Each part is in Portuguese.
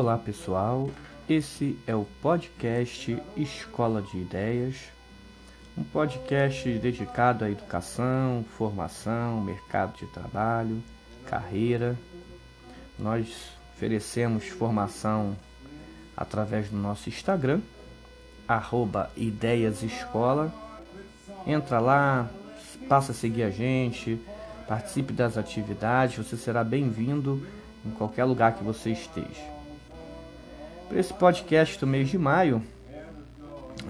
Olá pessoal, esse é o podcast Escola de Ideias, um podcast dedicado à educação, formação, mercado de trabalho, carreira. Nós oferecemos formação através do nosso Instagram, ideiasescola. Entra lá, passa a seguir a gente, participe das atividades, você será bem-vindo em qualquer lugar que você esteja. Para esse podcast do mês de maio,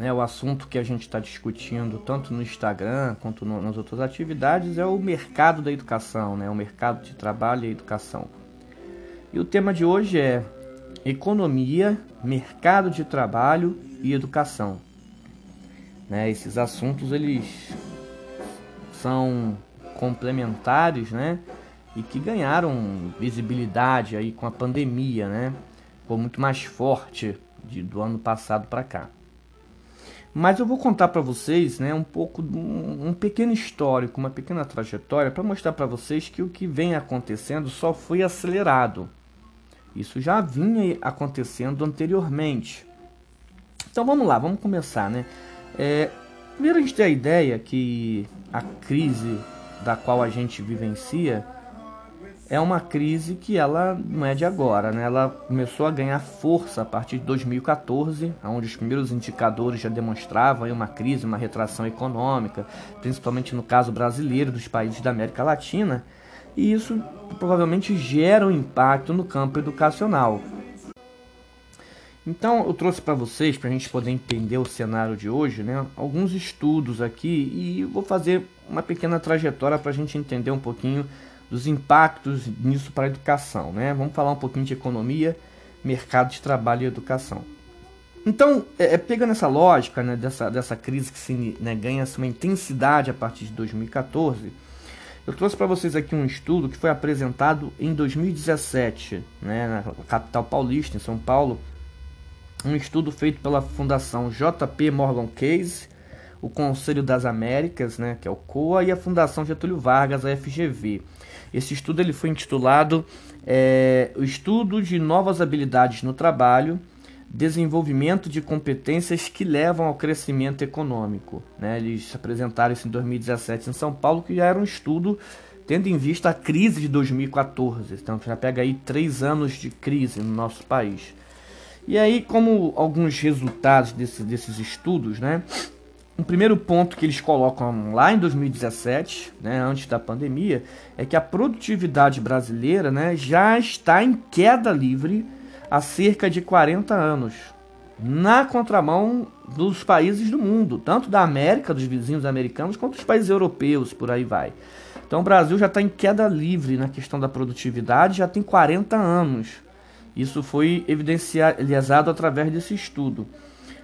é o assunto que a gente está discutindo tanto no Instagram quanto no, nas outras atividades é o mercado da educação, né? o mercado de trabalho e educação. E o tema de hoje é economia, mercado de trabalho e educação. Né? Esses assuntos eles são complementares, né? E que ganharam visibilidade aí com a pandemia, né? Ficou muito mais forte de, do ano passado para cá. Mas eu vou contar para vocês, né, um pouco um, um pequeno histórico, uma pequena trajetória para mostrar para vocês que o que vem acontecendo só foi acelerado. Isso já vinha acontecendo anteriormente. Então vamos lá, vamos começar, né? É, primeiro a gente tem a ideia que a crise da qual a gente vivencia é uma crise que ela não é de agora, né? Ela começou a ganhar força a partir de 2014, onde os primeiros indicadores já demonstravam uma crise, uma retração econômica, principalmente no caso brasileiro dos países da América Latina, e isso provavelmente gera um impacto no campo educacional. Então eu trouxe para vocês, para a gente poder entender o cenário de hoje, né, alguns estudos aqui e vou fazer uma pequena trajetória para a gente entender um pouquinho dos impactos nisso para a educação. Né? Vamos falar um pouquinho de economia, mercado de trabalho e educação. Então, é, é pegando essa lógica né, dessa, dessa crise que se, né, ganha uma intensidade a partir de 2014, eu trouxe para vocês aqui um estudo que foi apresentado em 2017, né, na capital paulista, em São Paulo, um estudo feito pela Fundação JP Morgan Case, o Conselho das Américas, né, que é o COA, e a Fundação Getúlio Vargas, a FGV. Esse estudo ele foi intitulado é, O Estudo de Novas Habilidades no Trabalho, Desenvolvimento de Competências que Levam ao Crescimento Econômico. Né? Eles apresentaram isso em 2017 em São Paulo, que já era um estudo tendo em vista a crise de 2014. Então já pega aí três anos de crise no nosso país. E aí, como alguns resultados desse, desses estudos, né? Um primeiro ponto que eles colocam lá em 2017, né, antes da pandemia, é que a produtividade brasileira né, já está em queda livre há cerca de 40 anos, na contramão dos países do mundo, tanto da América, dos vizinhos americanos, quanto dos países europeus, por aí vai. Então o Brasil já está em queda livre na questão da produtividade, já tem 40 anos. Isso foi evidenciado através desse estudo.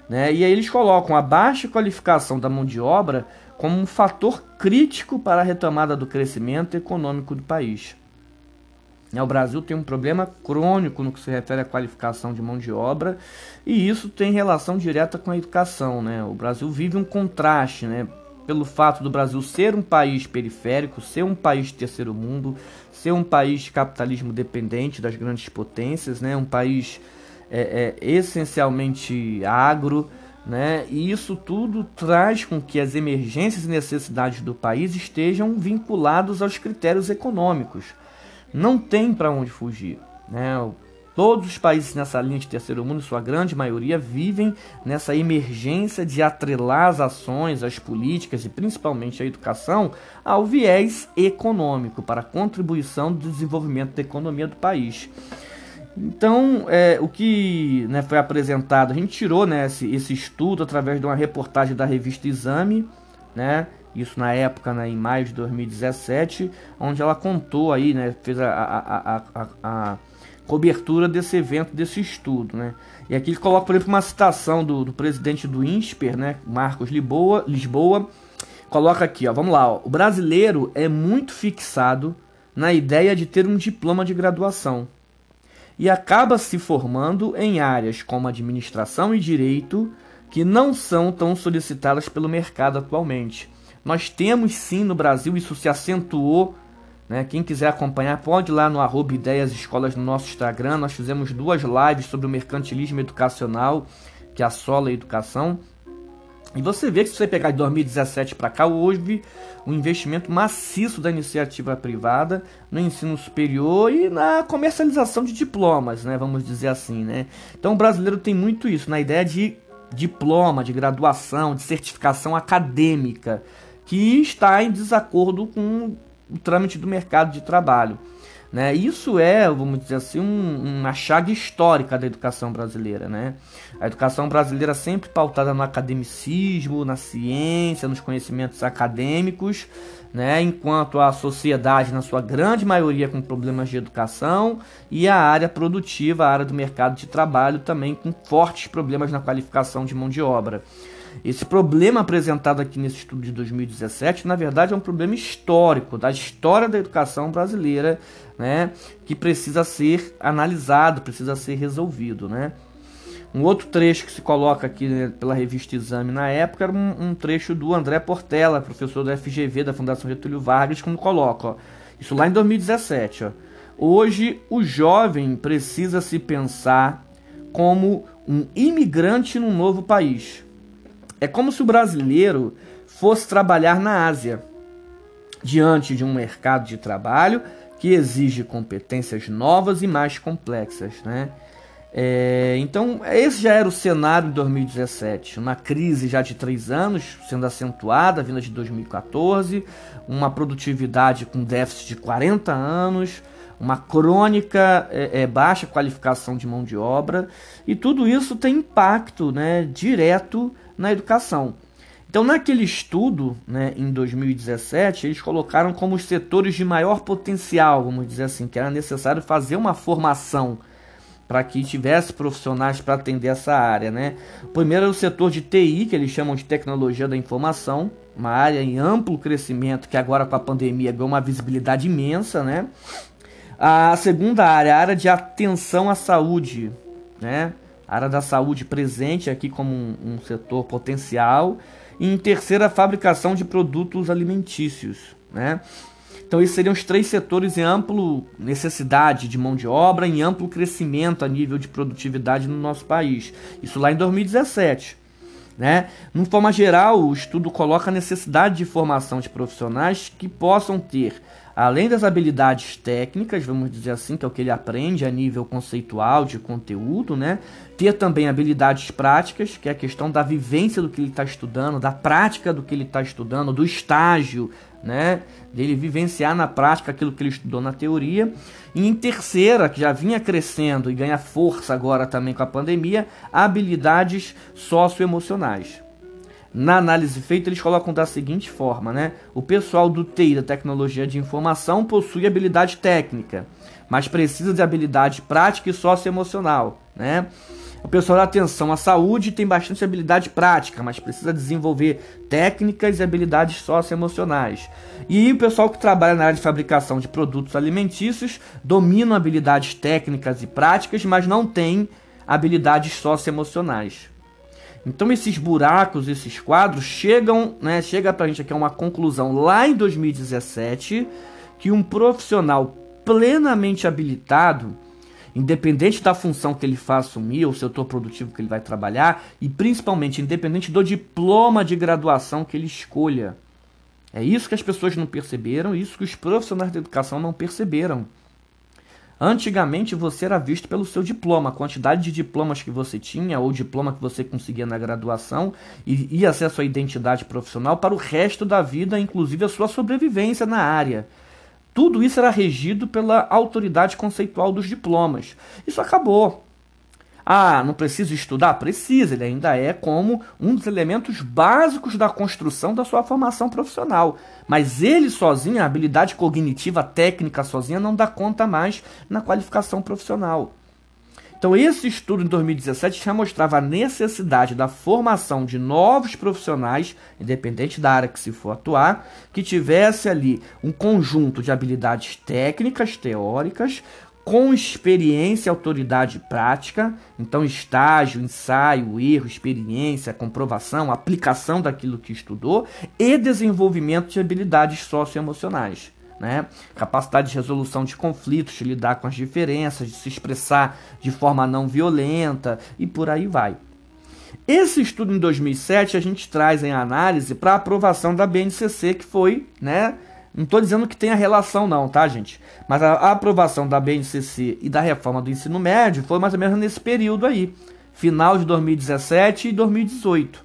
Né? E aí eles colocam a baixa qualificação da mão de obra como um fator crítico para a retomada do crescimento econômico do país. Né? O Brasil tem um problema crônico no que se refere à qualificação de mão de obra e isso tem relação direta com a educação. Né? O Brasil vive um contraste né? pelo fato do Brasil ser um país periférico, ser um país terceiro mundo, ser um país de capitalismo dependente das grandes potências, né? um país é, é, essencialmente agro, né? E isso tudo traz com que as emergências e necessidades do país estejam vinculados aos critérios econômicos. Não tem para onde fugir, né? Todos os países nessa linha de terceiro mundo, sua grande maioria, vivem nessa emergência de atrelar as ações, as políticas e principalmente a educação ao viés econômico para a contribuição do desenvolvimento da economia do país. Então, é, o que né, foi apresentado, a gente tirou né, esse, esse, estudo através de uma reportagem da revista Exame, né, isso na época, né, em maio de 2017, onde ela contou aí, né, fez a, a, a, a cobertura desse evento, desse estudo. Né. E aqui ele coloca, por exemplo, uma citação do, do presidente do INSPER, né, Marcos Lisboa, Lisboa, coloca aqui, ó, vamos lá, ó, o brasileiro é muito fixado na ideia de ter um diploma de graduação e acaba se formando em áreas como administração e direito que não são tão solicitadas pelo mercado atualmente. Nós temos sim no Brasil, isso se acentuou Né? Quem quiser acompanhar, pode ir lá no arroba Ideias Escolas no nosso Instagram. Nós fizemos duas lives sobre o mercantilismo educacional que assola a educação. E você vê que se você pegar de 2017 para cá, houve um investimento maciço da iniciativa privada no ensino superior e na comercialização de diplomas, né? Vamos dizer assim, né? Então o brasileiro tem muito isso, na ideia de diploma, de graduação, de certificação acadêmica, que está em desacordo com o trâmite do mercado de trabalho. Né? Isso é, vamos dizer assim, um, uma chaga histórica da educação brasileira. Né? A educação brasileira sempre pautada no academicismo, na ciência, nos conhecimentos acadêmicos, né? enquanto a sociedade, na sua grande maioria, com problemas de educação, e a área produtiva, a área do mercado de trabalho, também com fortes problemas na qualificação de mão de obra. Esse problema apresentado aqui nesse estudo de 2017, na verdade, é um problema histórico da história da educação brasileira, né, que precisa ser analisado, precisa ser resolvido, né? Um outro trecho que se coloca aqui né, pela revista Exame na época era um, um, trecho do André Portela, professor da FGV, da Fundação Getúlio Vargas, como coloca, ó, isso lá em 2017. Ó. Hoje, o jovem precisa se pensar como um imigrante num novo país. É como se o brasileiro fosse trabalhar na Ásia, diante de um mercado de trabalho que exige competências novas e mais complexas, né? É, então, esse já era o cenário de 2017, uma crise já de três anos, sendo acentuada, vinda de 2014, uma produtividade com déficit de 40 anos, uma crônica é, é, baixa qualificação de mão de obra, e tudo isso tem impacto né, direto na educação. Então, naquele estudo, né, em 2017, eles colocaram como os setores de maior potencial, vamos dizer assim, que era necessário fazer uma formação para que tivesse profissionais para atender essa área, né? O primeiro é o setor de TI, que eles chamam de tecnologia da informação, uma área em amplo crescimento que agora com a pandemia ganhou uma visibilidade imensa, né? A segunda área, a área de atenção à saúde, né? A área da saúde presente aqui como um, um setor potencial. E em terceira, a fabricação de produtos alimentícios, né? Então, esses seriam os três setores em amplo necessidade de mão de obra, em amplo crescimento a nível de produtividade no nosso país. Isso lá em 2017. Né? De forma geral, o estudo coloca a necessidade de formação de profissionais que possam ter além das habilidades técnicas, vamos dizer assim, que é o que ele aprende a nível conceitual de conteúdo, né? Ter também habilidades práticas, que é a questão da vivência do que ele está estudando, da prática do que ele está estudando, do estágio, né? Dele vivenciar na prática aquilo que ele estudou na teoria. E em terceira, que já vinha crescendo e ganha força agora também com a pandemia, habilidades socioemocionais. Na análise feita, eles colocam da seguinte forma, né? O pessoal do TI, da tecnologia de informação, possui habilidade técnica, mas precisa de habilidade prática e socioemocional, né? O pessoal da atenção à saúde tem bastante habilidade prática, mas precisa desenvolver técnicas e habilidades socioemocionais. E o pessoal que trabalha na área de fabricação de produtos alimentícios domina habilidades técnicas e práticas, mas não tem habilidades socioemocionais. Então esses buracos, esses quadros chegam, né, chega pra gente aqui a uma conclusão lá em 2017 que um profissional plenamente habilitado, independente da função que ele vai assumir, ou setor produtivo que ele vai trabalhar, e principalmente independente do diploma de graduação que ele escolha. É isso que as pessoas não perceberam, isso que os profissionais da educação não perceberam. Antigamente você era visto pelo seu diploma, a quantidade de diplomas que você tinha ou diploma que você conseguia na graduação e ia ser a sua identidade profissional para o resto da vida, inclusive a sua sobrevivência na área. Tudo isso era regido pela autoridade conceitual dos diplomas. Isso acabou. Ah, não preciso estudar? Precisa, ele ainda é como um dos elementos básicos da construção da sua formação profissional. Mas ele sozinho, a habilidade cognitiva, técnica sozinha, não dá conta mais na qualificação profissional. Então, esse estudo em 2017 já mostrava a necessidade da formação de novos profissionais, independente da área que se for atuar, que tivesse ali um conjunto de habilidades técnicas, teóricas, com experiência, autoridade prática, então estágio, ensaio, erro, experiência, comprovação, aplicação daquilo que estudou e desenvolvimento de habilidades socioemocionais. né? Capacidade de resolução de conflitos, de lidar com as diferenças, de se expressar de forma não violenta e por aí vai. Esse estudo em 2007 a gente traz em análise para aprovação da BNCC, que foi, né? Não estou dizendo que tenha relação não, tá, gente? Mas a, aprovação da BNCC e da reforma do ensino médio foi mais ou menos nesse período aí, final de 2017 e 2018.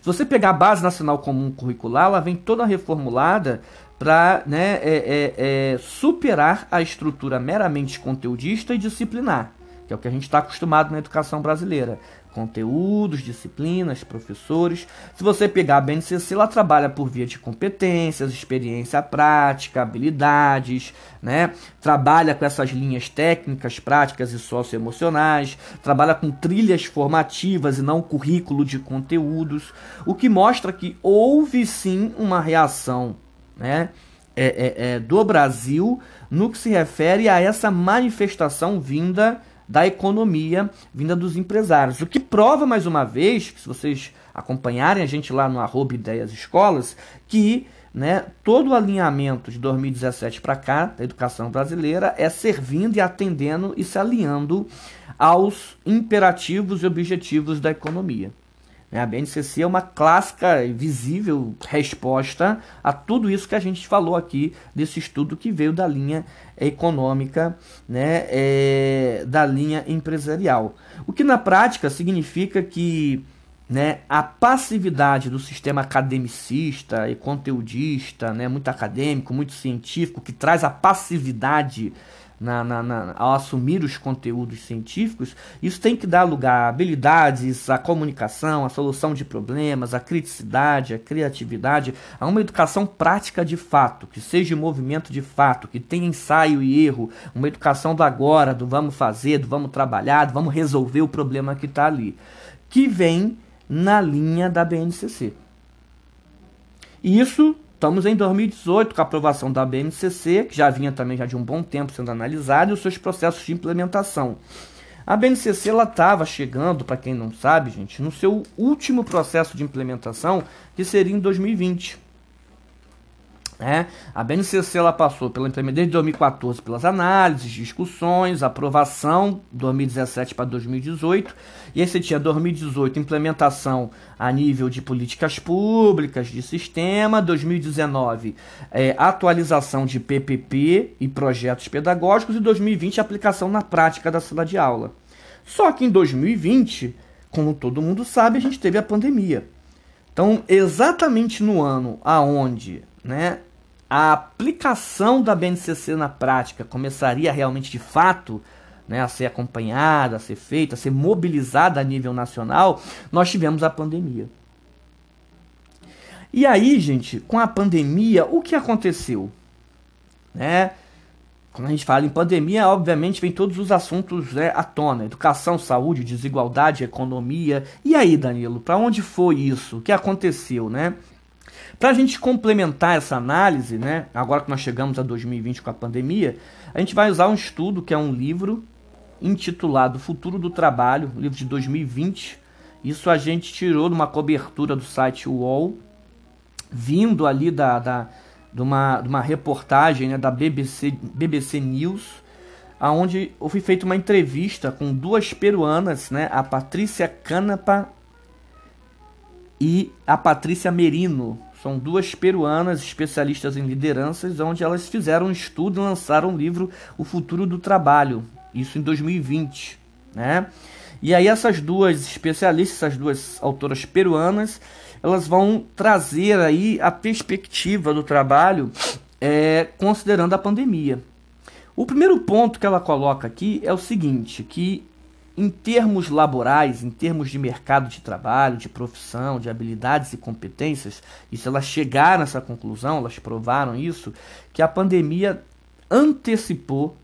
Se você pegar a Base Nacional Comum Curricular, ela vem toda reformulada para né, é, é, é, superar a estrutura meramente conteudista e disciplinar, que é o que a gente está acostumado na educação brasileira. Conteúdos, disciplinas, professores. Se você pegar a BNCC, ela trabalha por via de competências, experiência prática, habilidades, né? Trabalha com essas linhas técnicas, práticas e socioemocionais, trabalha com trilhas formativas e não currículo de conteúdos, o que mostra que houve sim uma reação né, é, é, é, do Brasil no que se refere a essa manifestação vinda da economia, vinda dos empresários. O que prova mais uma vez, se vocês acompanharem a gente lá no arroba Ideias Escolas, que né, todo o alinhamento de 2017 para cá da educação brasileira é servindo e atendendo e se alinhando aos imperativos e objetivos da economia. Né? A BNCC é uma clássica e visível resposta a tudo isso que a gente falou aqui desse estudo que veio da linha econômica, né, é, da linha empresarial. O que na prática significa que né, a passividade do sistema academicista e conteudista, né, muito acadêmico, muito científico, que traz a passividade na, na, na, ao assumir os conteúdos científicos, isso tem que dar lugar a habilidades, a comunicação, a solução de problemas, a criticidade, a criatividade, a uma educação prática de fato, que seja movimento de fato, que tenha ensaio e erro, uma educação do agora, do vamos fazer, do vamos trabalhar, do vamos resolver o problema que está ali, que vem na linha da BNCC. E isso Estamos em 2018 com a aprovação da BNCC, que já vinha também já de um bom tempo sendo analisada, e os seus processos de implementação. A BNCC estava chegando, para quem não sabe, gente, no seu último processo de implementação, que seria em 2020. É, a BNCC ela passou pela desde 2014 pelas análises, discussões, aprovação 2017 para 2018 e aí você tinha 2018 implementação a nível de políticas públicas, de sistema, 2019 é, atualização de PPP e projetos pedagógicos e 2020 aplicação na prática da sala de aula. Só que em 2020, como todo mundo sabe, a gente teve a pandemia. Então, exatamente no ano aonde né, a aplicação da BNCC na prática começaria realmente de fato né, a ser acompanhada, a ser feita, a ser mobilizada a nível nacional, nós tivemos a pandemia. E aí, gente, com a pandemia, o que aconteceu? Né? Quando a gente fala em pandemia, obviamente vem todos os assuntos né, à tona: educação, saúde, desigualdade, economia. E aí, Danilo, para onde foi isso? O que aconteceu, né? Para a gente complementar essa análise, né, agora que nós chegamos a 2020 com a pandemia, a gente vai usar um estudo que é um livro intitulado Futuro do Trabalho, livro de 2020. Isso a gente tirou de uma cobertura do site UOL, vindo ali da, da, de, uma, de uma reportagem né, da BBC, BBC News, aonde foi feita uma entrevista com duas peruanas, né, a Patrícia Canapa e a Patrícia Merino. São duas peruanas especialistas em lideranças, onde elas fizeram um estudo e lançaram o um livro O Futuro do Trabalho, isso em 2020, né? E aí essas duas especialistas, essas duas autoras peruanas, elas vão trazer aí a perspectiva do trabalho é, considerando a pandemia. O primeiro ponto que ela coloca aqui é o seguinte, que em termos laborais, em termos de mercado de trabalho, de profissão, de habilidades e competências, se elas chegaram a essa conclusão, elas provaram isso, que a pandemia antecipou,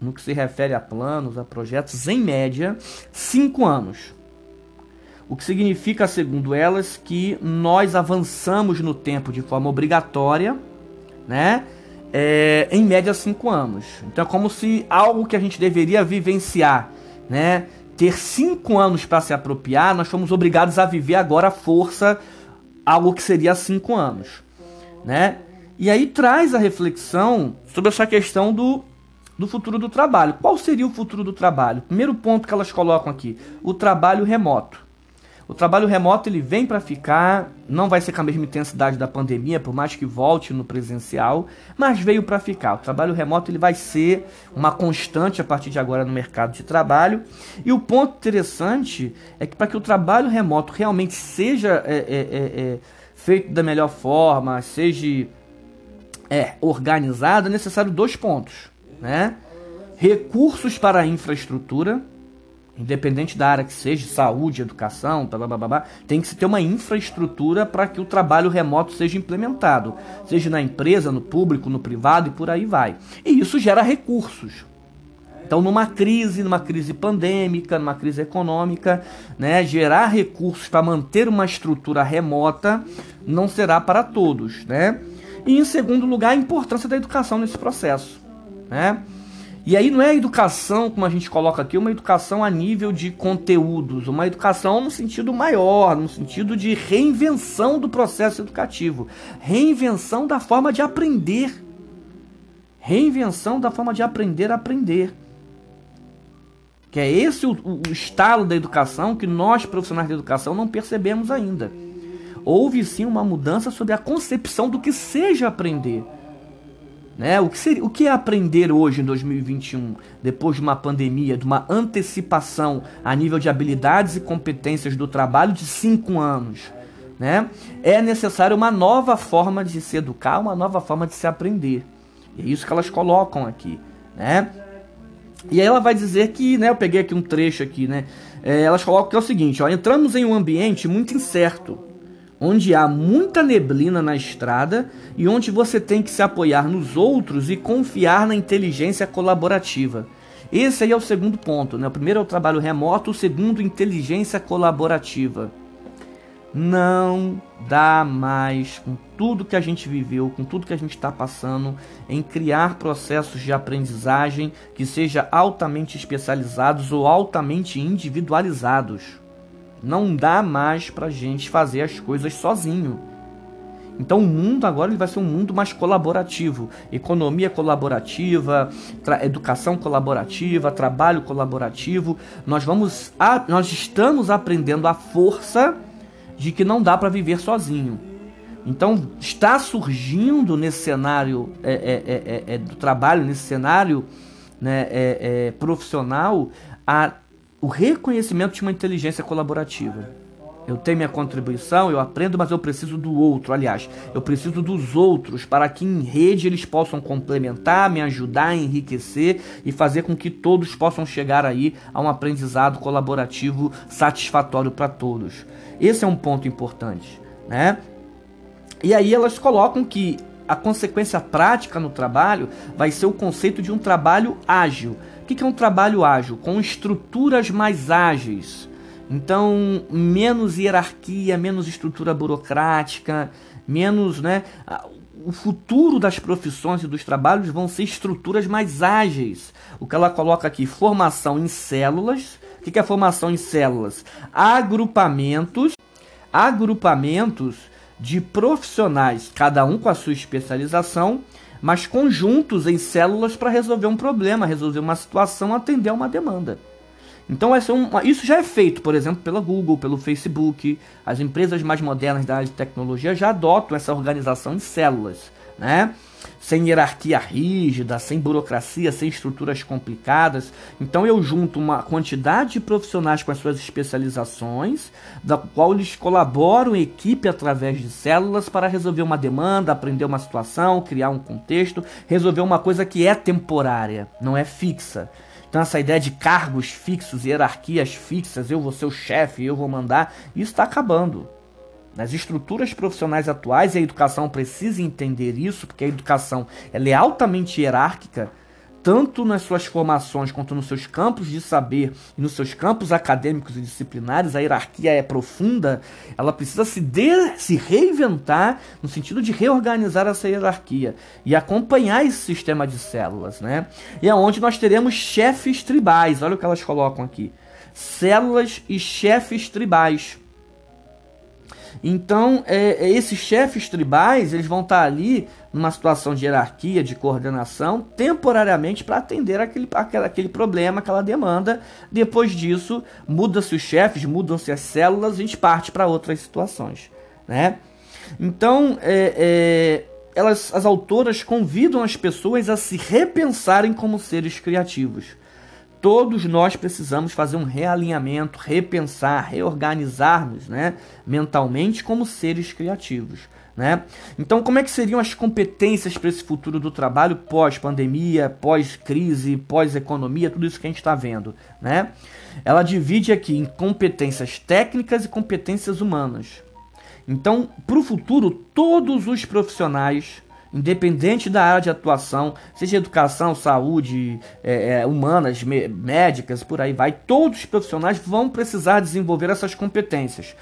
no que se refere a planos, a projetos, em média, cinco anos. O que significa, segundo elas, que nós avançamos no tempo de forma obrigatória, né? É, em média cinco anos. Então é como se algo que a gente deveria vivenciar né, ter cinco anos para se apropriar, nós fomos obrigados a viver agora a força algo que seria cinco anos, né? E aí traz a reflexão sobre essa questão do, do futuro do trabalho. Qual seria o futuro do trabalho? Primeiro ponto que elas colocam aqui: o trabalho remoto. O trabalho remoto ele vem para ficar, não vai ser com a mesma intensidade da pandemia, por mais que volte no presencial, mas veio para ficar. O trabalho remoto ele vai ser uma constante a partir de agora no mercado de trabalho. E o ponto interessante é que para que o trabalho remoto realmente seja é, é, é, é feito da melhor forma, seja é, organizado, é necessário dois pontos, né? Recursos para a infraestrutura independente da área que seja, saúde, educação, blá, blá, blá, blá tem que se ter uma infraestrutura para que o trabalho remoto seja implementado, seja na empresa, no público, no privado e por aí vai. E isso gera recursos. Então, numa crise, numa crise pandêmica, numa crise econômica, né, gerar recursos para manter uma estrutura remota não será para todos, né? E em segundo lugar, a importância da educação nesse processo, né? E aí não é educação, como a gente coloca aqui, uma educação a nível de conteúdos, uma educação no sentido maior, no sentido de reinvenção do processo educativo, reinvenção da forma de aprender. Reinvenção da forma de aprender a aprender. Que é esse o, o, o estalo da educação que nós, profissionais da educação, não percebemos ainda. Houve sim uma mudança sobre a concepção do que seja aprender. Né? O, que seria, o que é aprender hoje em 2021, depois de uma pandemia, de uma antecipação a nível de habilidades e competências do trabalho de cinco anos? Né? É necessário uma nova forma de se educar, uma nova forma de se aprender. E é isso que elas colocam aqui. Né? E aí ela vai dizer que, né, eu peguei aqui um trecho aqui, né? É, elas colocam que é o seguinte, ó, entramos em um ambiente muito incerto, onde há muita neblina na estrada e onde você tem que se apoiar nos outros e confiar na inteligência colaborativa. Esse aí é o segundo ponto, né? O primeiro é o trabalho remoto, o segundo, inteligência colaborativa. Não dá mais, com tudo que a gente viveu, com tudo que a gente está passando, em criar processos de aprendizagem que sejam altamente especializados ou altamente individualizados. Não dá mais para gente fazer as coisas sozinho. Então o mundo agora ele vai ser um mundo mais colaborativo, economia colaborativa, educação colaborativa, trabalho colaborativo. Nós vamos, a, nós estamos aprendendo a força de que não dá para viver sozinho. Então está surgindo nesse cenário é, é, é, é do trabalho, nesse cenário né, é, é, profissional, a o reconhecimento de uma inteligência colaborativa. Eu tenho minha contribuição, eu aprendo, mas eu preciso do outro. Aliás, eu preciso dos outros para que em rede eles possam complementar, me ajudar, enriquecer e fazer com que todos possam chegar aí a um aprendizado colaborativo satisfatório para todos. Esse é um ponto importante, né? E aí elas colocam que a consequência prática no trabalho vai ser o conceito de um trabalho ágil o que é um trabalho ágil? Com estruturas mais ágeis. Então, menos hierarquia, menos estrutura burocrática, menos, né? O futuro das profissões e dos trabalhos vão ser estruturas mais ágeis. O que ela coloca aqui, formação em células. O que é formação em células? Agrupamentos, agrupamentos de profissionais, cada um com a sua especialização, mas conjuntos em células para resolver um problema, resolver uma situação, atender a uma demanda. Então isso já é feito, por exemplo, pela Google, pelo Facebook. As empresas mais modernas da área de tecnologia já adotam essa organização em células, né? Sem hierarquia rígida, sem burocracia, sem estruturas complicadas. Então eu junto uma quantidade de profissionais com as suas especializações, da qual eles colaboram em equipe através de células para resolver uma demanda, aprender uma situação, criar um contexto, resolver uma coisa que é temporária, não é fixa. Então essa ideia de cargos fixos, hierarquias fixas, eu vou ser o chefe, eu vou mandar, isso está acabando. Nas estruturas profissionais atuais, e a educação precisa entender isso, porque a educação ela é altamente hierárquica, tanto nas suas formações quanto nos seus campos de saber e nos seus campos acadêmicos e disciplinares, a hierarquia é profunda, ela precisa se, de, se reinventar no sentido de reorganizar essa hierarquia e acompanhar esse sistema de células, né? E é onde nós teremos chefes tribais, olha o que elas colocam aqui. Células e chefes tribais. Então, é, é, esses chefes tribais, eles vão estar ali numa situação de hierarquia, de coordenação, temporariamente para atender aquele, aquele, aquele problema, aquela demanda. Depois disso, muda-se os chefes, mudam-se as células, a gente parte para outras situações, né? Então, é, é, elas, as autoras convidam as pessoas a se repensarem como seres criativos. Todos nós precisamos fazer um realinhamento, repensar, reorganizar-nos né, mentalmente como seres criativos. Né? Então, como é que seriam as competências para esse futuro do trabalho pós-pandemia, pós-crise, pós-economia, tudo isso que a gente está vendo? Né? Ela divide aqui em competências técnicas e competências humanas. Então, para o futuro, todos os profissionais, independente da área de atuação, seja educação, saúde, é, é, humanas, médicas, por aí vai, todos os profissionais vão precisar desenvolver essas competências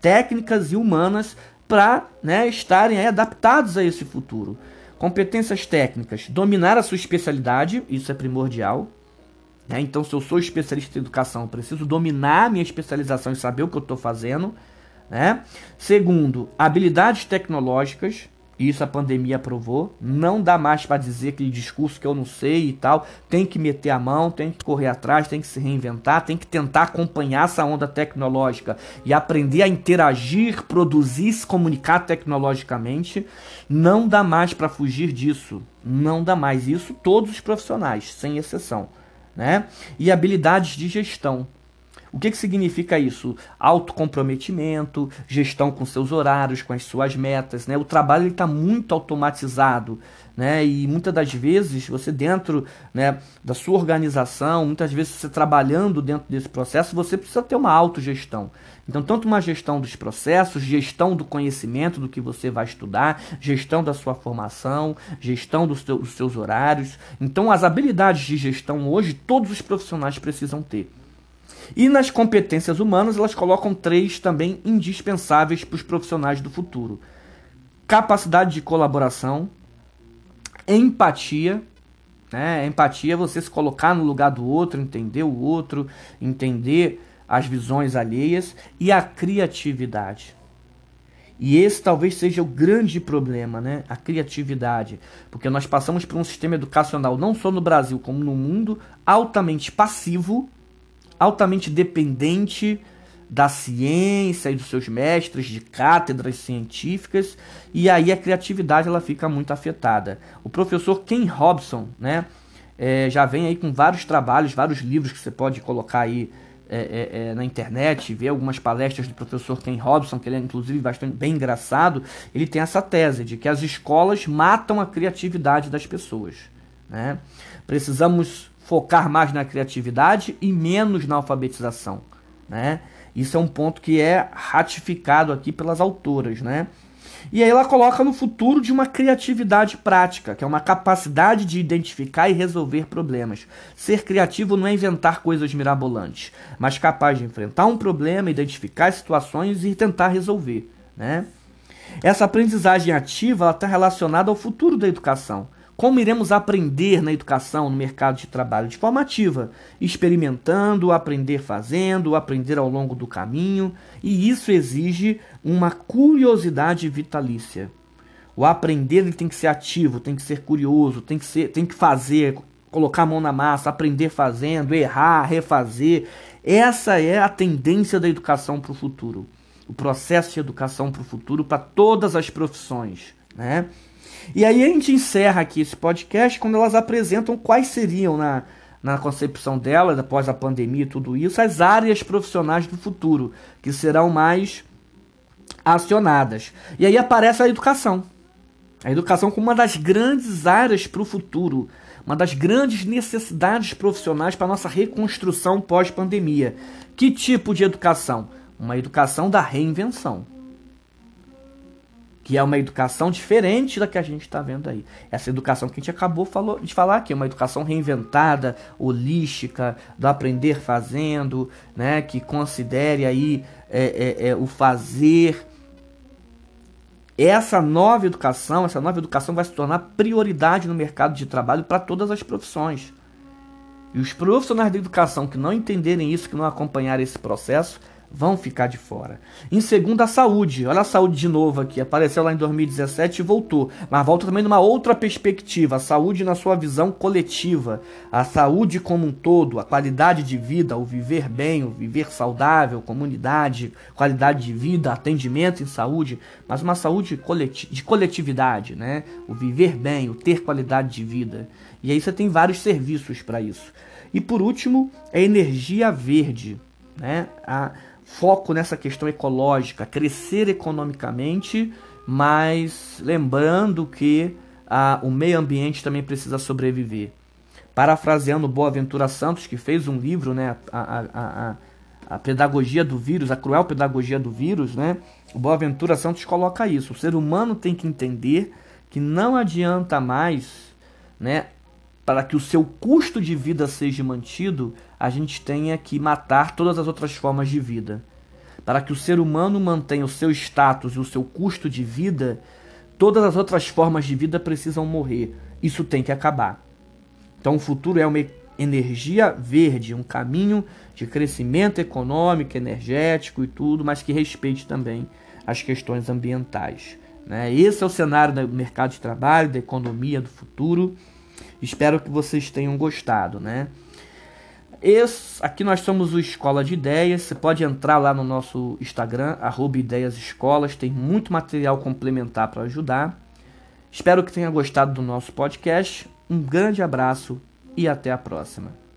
técnicas e humanas para né, estarem adaptados a esse futuro. Competências técnicas: dominar a sua especialidade, isso é primordial. Né? Então, se eu sou especialista em educação, preciso dominar a minha especialização e saber o que eu estou fazendo. Né? Segundo, habilidades tecnológicas. Isso a pandemia provou. Não dá mais para dizer aquele discurso que eu não sei e tal. Tem que meter a mão, tem que correr atrás, tem que se reinventar, tem que tentar acompanhar essa onda tecnológica e aprender a interagir, produzir, se comunicar tecnologicamente. Não dá mais para fugir disso. Não dá mais. Isso todos os profissionais, sem exceção. Né? E habilidades de gestão. O que, que significa isso? Autocomprometimento, gestão com seus horários, com as suas metas. Né? O trabalho está muito automatizado. Né? E muitas das vezes você dentro né, da sua organização, muitas vezes você trabalhando dentro desse processo, você precisa ter uma autogestão. Então, tanto uma gestão dos processos, gestão do conhecimento do que você vai estudar, gestão da sua formação, gestão dos, seus horários. Então, as habilidades de gestão hoje todos os profissionais precisam ter. E nas competências humanas, elas colocam três também indispensáveis para os profissionais do futuro: capacidade de colaboração, empatia. Né? Empatia é você se colocar no lugar do outro, entender o outro, entender as visões alheias e a criatividade. E esse talvez seja o grande problema, né? A criatividade. Porque nós passamos por um sistema educacional, não só no Brasil, como no mundo, altamente passivo, altamente dependente da ciência e dos seus mestres, de cátedras científicas, e aí a criatividade ela fica muito afetada. O professor Ken Robson, né, é, já vem aí com vários trabalhos, vários livros que você pode colocar aí é, é, é, na internet, ver algumas palestras do professor Ken Robson, que ele é inclusive bastante bem engraçado, ele tem essa tese de que as escolas matam a criatividade das pessoas. Né? Precisamos focar mais na criatividade e menos na alfabetização, né? Isso é um ponto que é ratificado aqui pelas autoras, né? E aí ela coloca no futuro de uma criatividade prática, que é uma capacidade de identificar e resolver problemas. Ser criativo não é inventar coisas mirabolantes, mas capaz de enfrentar um problema, identificar situações e tentar resolver, né? Essa aprendizagem ativa está relacionada ao futuro da educação como iremos aprender na educação, no mercado de trabalho? De forma ativa, experimentando, aprender fazendo, aprender ao longo do caminho, e isso exige uma curiosidade vitalícia. O aprender ele tem que ser ativo, tem que ser curioso, tem que, ser, tem que fazer, colocar a mão na massa, aprender fazendo, errar, refazer. Essa é a tendência da educação para o futuro. O processo de educação para o futuro para todas as profissões. Né? E aí a gente encerra aqui esse podcast quando elas apresentam quais seriam na, na concepção delas, após a pandemia e tudo isso, as áreas profissionais do futuro, que serão mais acionadas. E aí aparece a educação. A educação como uma das grandes áreas para o futuro, uma das grandes necessidades profissionais para a nossa reconstrução pós-pandemia. Que tipo de educação? Uma educação da reinvenção que é uma educação diferente da que a gente está vendo aí. Essa educação que a gente acabou falou, de falar aqui, é uma educação reinventada, holística, do aprender fazendo, né, que considere aí é, é, é, o fazer. Essa nova educação, essa nova educação vai se tornar prioridade no mercado de trabalho para todas as profissões. E os profissionais da educação que não entenderem isso, que não acompanharem esse processo, vão ficar de fora. Em segundo, a saúde. Olha a saúde de novo aqui. Apareceu lá em 2017 e voltou. Mas volta também numa outra perspectiva. A saúde na sua visão coletiva. A saúde como um todo, a qualidade de vida, o viver bem, o viver saudável, comunidade, qualidade de vida, atendimento em saúde. Mas uma saúde de coletividade, né? O viver bem, o ter qualidade de vida. E aí você tem vários serviços para isso. E por último, a energia verde. Né? A, foco nessa questão ecológica, crescer economicamente, mas lembrando que ah, o meio ambiente também precisa sobreviver. Parafraseando Boaventura Santos, que fez um livro, né, a, a, a, a Pedagogia do Vírus, a Cruel Pedagogia do Vírus, né, o Boaventura Santos coloca isso. O ser humano tem que entender que não adianta mais, né, para que o seu custo de vida seja mantido, a gente tenha que matar todas as outras formas de vida. Para que o ser humano mantenha o seu status e o seu custo de vida, todas as outras formas de vida precisam morrer. Isso tem que acabar. Então o futuro é uma energia verde, um caminho de crescimento econômico, energético e tudo, mas que respeite também as questões ambientais. Né? Esse é o cenário do mercado de trabalho, da economia do futuro. Espero que vocês tenham gostado, né? Esse, aqui nós somos o Escola de Ideias. Você pode entrar lá no nosso Instagram, arroba Ideias Escolas. Tem muito material complementar para ajudar. Espero que tenha gostado do nosso podcast. Um grande abraço e até a próxima.